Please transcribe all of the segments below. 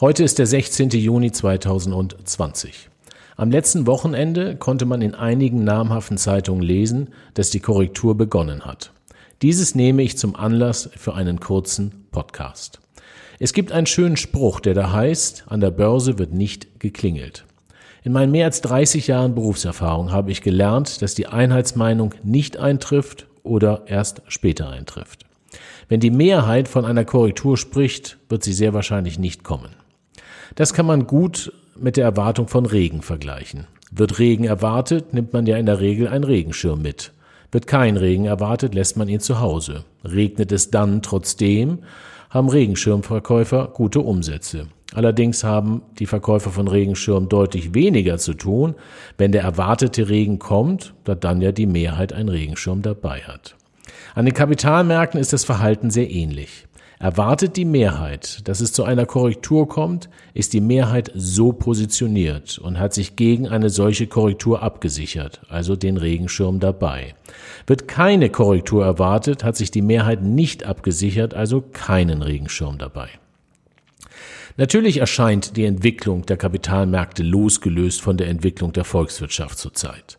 Heute ist der 16. Juni 2020. Am letzten Wochenende konnte man in einigen namhaften Zeitungen lesen, dass die Korrektur begonnen hat. Dieses nehme ich zum Anlass für einen kurzen Podcast. Es gibt einen schönen Spruch, der da heißt, an der Börse wird nicht geklingelt. In meinen mehr als 30 Jahren Berufserfahrung habe ich gelernt, dass die Einheitsmeinung nicht eintrifft oder erst später eintrifft. Wenn die Mehrheit von einer Korrektur spricht, wird sie sehr wahrscheinlich nicht kommen. Das kann man gut mit der Erwartung von Regen vergleichen. Wird Regen erwartet, nimmt man ja in der Regel einen Regenschirm mit. Wird kein Regen erwartet, lässt man ihn zu Hause. Regnet es dann trotzdem, haben Regenschirmverkäufer gute Umsätze. Allerdings haben die Verkäufer von Regenschirmen deutlich weniger zu tun, wenn der erwartete Regen kommt, da dann ja die Mehrheit einen Regenschirm dabei hat. An den Kapitalmärkten ist das Verhalten sehr ähnlich. Erwartet die Mehrheit, dass es zu einer Korrektur kommt, ist die Mehrheit so positioniert und hat sich gegen eine solche Korrektur abgesichert, also den Regenschirm dabei. Wird keine Korrektur erwartet, hat sich die Mehrheit nicht abgesichert, also keinen Regenschirm dabei. Natürlich erscheint die Entwicklung der Kapitalmärkte losgelöst von der Entwicklung der Volkswirtschaft zurzeit.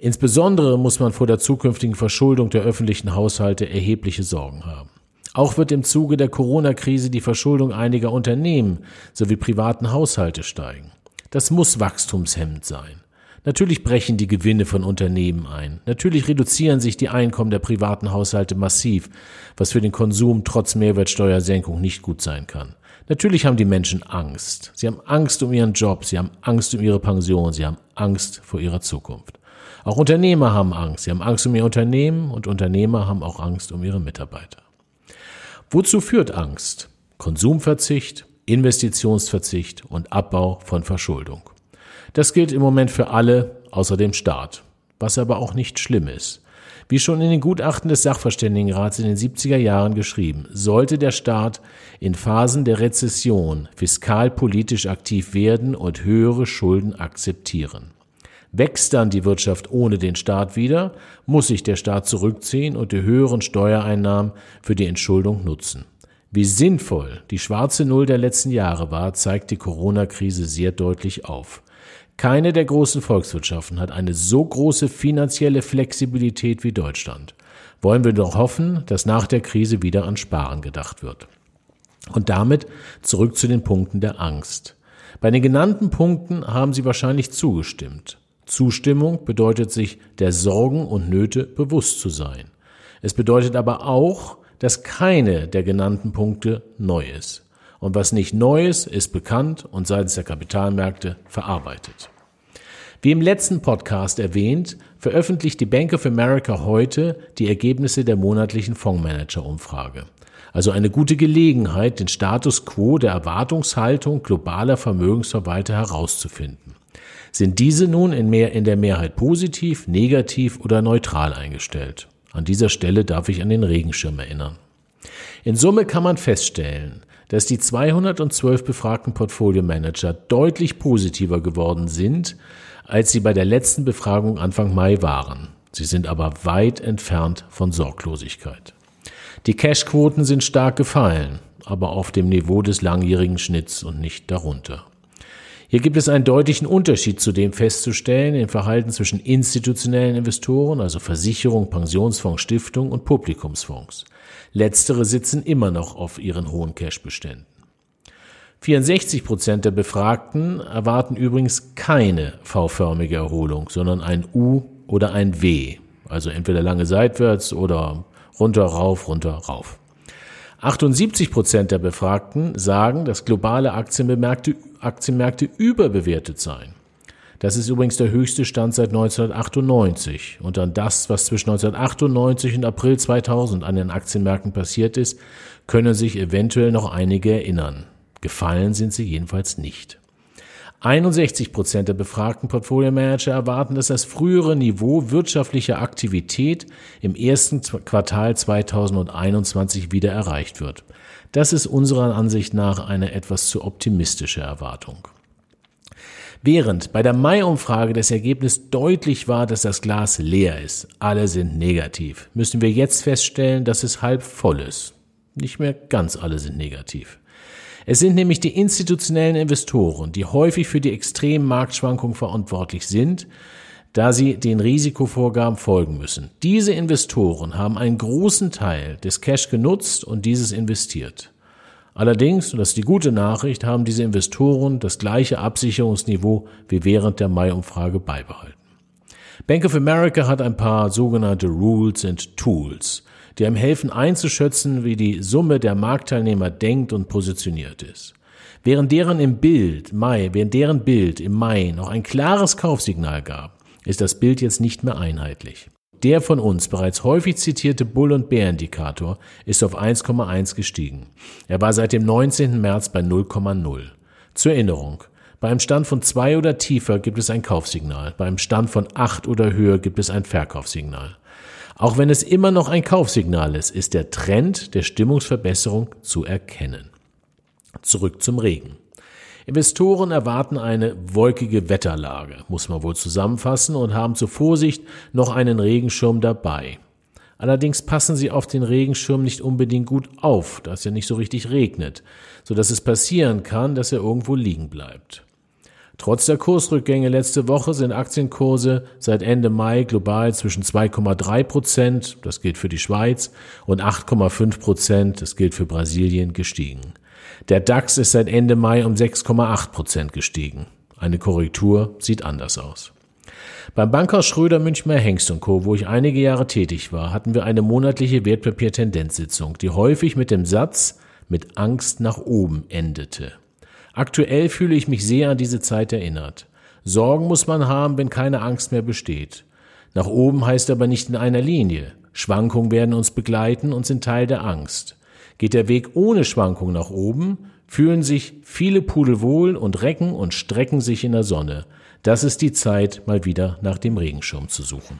Insbesondere muss man vor der zukünftigen Verschuldung der öffentlichen Haushalte erhebliche Sorgen haben. Auch wird im Zuge der Corona-Krise die Verschuldung einiger Unternehmen sowie privaten Haushalte steigen. Das muss wachstumshemmend sein. Natürlich brechen die Gewinne von Unternehmen ein. Natürlich reduzieren sich die Einkommen der privaten Haushalte massiv, was für den Konsum trotz Mehrwertsteuersenkung nicht gut sein kann. Natürlich haben die Menschen Angst. Sie haben Angst um ihren Job, sie haben Angst um ihre Pension, sie haben Angst vor ihrer Zukunft. Auch Unternehmer haben Angst. Sie haben Angst um ihr Unternehmen und Unternehmer haben auch Angst um ihre Mitarbeiter. Wozu führt Angst? Konsumverzicht, Investitionsverzicht und Abbau von Verschuldung. Das gilt im Moment für alle außer dem Staat, was aber auch nicht schlimm ist. Wie schon in den Gutachten des Sachverständigenrats in den 70er Jahren geschrieben, sollte der Staat in Phasen der Rezession fiskalpolitisch aktiv werden und höhere Schulden akzeptieren. Wächst dann die Wirtschaft ohne den Staat wieder, muss sich der Staat zurückziehen und die höheren Steuereinnahmen für die Entschuldung nutzen. Wie sinnvoll die schwarze Null der letzten Jahre war, zeigt die Corona-Krise sehr deutlich auf. Keine der großen Volkswirtschaften hat eine so große finanzielle Flexibilität wie Deutschland. Wollen wir doch hoffen, dass nach der Krise wieder an Sparen gedacht wird. Und damit zurück zu den Punkten der Angst. Bei den genannten Punkten haben Sie wahrscheinlich zugestimmt. Zustimmung bedeutet sich der Sorgen und Nöte bewusst zu sein. Es bedeutet aber auch, dass keine der genannten Punkte neu ist. Und was nicht neu ist, ist bekannt und seitens der Kapitalmärkte verarbeitet. Wie im letzten Podcast erwähnt, veröffentlicht die Bank of America heute die Ergebnisse der monatlichen Fondsmanager-Umfrage. Also eine gute Gelegenheit, den Status quo der Erwartungshaltung globaler Vermögensverwalter herauszufinden. Sind diese nun in, mehr, in der Mehrheit positiv, negativ oder neutral eingestellt? An dieser Stelle darf ich an den Regenschirm erinnern. In Summe kann man feststellen, dass die 212 befragten Portfolio-Manager deutlich positiver geworden sind, als sie bei der letzten Befragung Anfang Mai waren. Sie sind aber weit entfernt von Sorglosigkeit. Die Cashquoten sind stark gefallen, aber auf dem Niveau des langjährigen Schnitts und nicht darunter. Hier gibt es einen deutlichen Unterschied zu dem festzustellen im Verhalten zwischen institutionellen Investoren, also Versicherung, Pensionsfonds, Stiftung und Publikumsfonds. Letztere sitzen immer noch auf ihren hohen Cashbeständen. 64 Prozent der Befragten erwarten übrigens keine V-förmige Erholung, sondern ein U oder ein W. Also entweder lange seitwärts oder runter, rauf, runter, rauf. 78 Prozent der Befragten sagen, dass globale Aktienmärkte, Aktienmärkte überbewertet seien. Das ist übrigens der höchste Stand seit 1998. Und an das, was zwischen 1998 und April 2000 an den Aktienmärkten passiert ist, können sich eventuell noch einige erinnern. Gefallen sind sie jedenfalls nicht. 61 Prozent der befragten Portfolio-Manager erwarten, dass das frühere Niveau wirtschaftlicher Aktivität im ersten Quartal 2021 wieder erreicht wird. Das ist unserer Ansicht nach eine etwas zu optimistische Erwartung. Während bei der Mai-Umfrage das Ergebnis deutlich war, dass das Glas leer ist, alle sind negativ, müssen wir jetzt feststellen, dass es halb voll ist. Nicht mehr ganz alle sind negativ. Es sind nämlich die institutionellen Investoren, die häufig für die extremen Marktschwankungen verantwortlich sind, da sie den Risikovorgaben folgen müssen. Diese Investoren haben einen großen Teil des Cash genutzt und dieses investiert. Allerdings, und das ist die gute Nachricht, haben diese Investoren das gleiche Absicherungsniveau wie während der Mai-Umfrage beibehalten. Bank of America hat ein paar sogenannte Rules and Tools, die einem helfen einzuschätzen, wie die Summe der Marktteilnehmer denkt und positioniert ist. Während deren im Bild Mai, während deren Bild im Mai noch ein klares Kaufsignal gab, ist das Bild jetzt nicht mehr einheitlich. Der von uns bereits häufig zitierte Bull- und Bär-Indikator ist auf 1,1 gestiegen. Er war seit dem 19. März bei 0,0. Zur Erinnerung, bei einem Stand von 2 oder tiefer gibt es ein Kaufsignal, bei einem Stand von 8 oder höher gibt es ein Verkaufssignal. Auch wenn es immer noch ein Kaufsignal ist, ist der Trend der Stimmungsverbesserung zu erkennen. Zurück zum Regen. Investoren erwarten eine wolkige Wetterlage, muss man wohl zusammenfassen, und haben zur Vorsicht noch einen Regenschirm dabei. Allerdings passen sie auf den Regenschirm nicht unbedingt gut auf, da es ja nicht so richtig regnet, so dass es passieren kann, dass er irgendwo liegen bleibt. Trotz der Kursrückgänge letzte Woche sind Aktienkurse seit Ende Mai global zwischen 2,3 Prozent, das gilt für die Schweiz, und 8,5 Prozent, das gilt für Brasilien, gestiegen. Der DAX ist seit Ende Mai um 6,8 Prozent gestiegen. Eine Korrektur sieht anders aus. Beim Bankhaus Schröder Münchmer Hengst Co., wo ich einige Jahre tätig war, hatten wir eine monatliche Wertpapiertendenzsitzung, die häufig mit dem Satz mit Angst nach oben endete. Aktuell fühle ich mich sehr an diese Zeit erinnert. Sorgen muss man haben, wenn keine Angst mehr besteht. Nach oben heißt aber nicht in einer Linie. Schwankungen werden uns begleiten und sind Teil der Angst. Geht der Weg ohne Schwankung nach oben, fühlen sich viele Pudel wohl und recken und strecken sich in der Sonne. Das ist die Zeit, mal wieder nach dem Regenschirm zu suchen.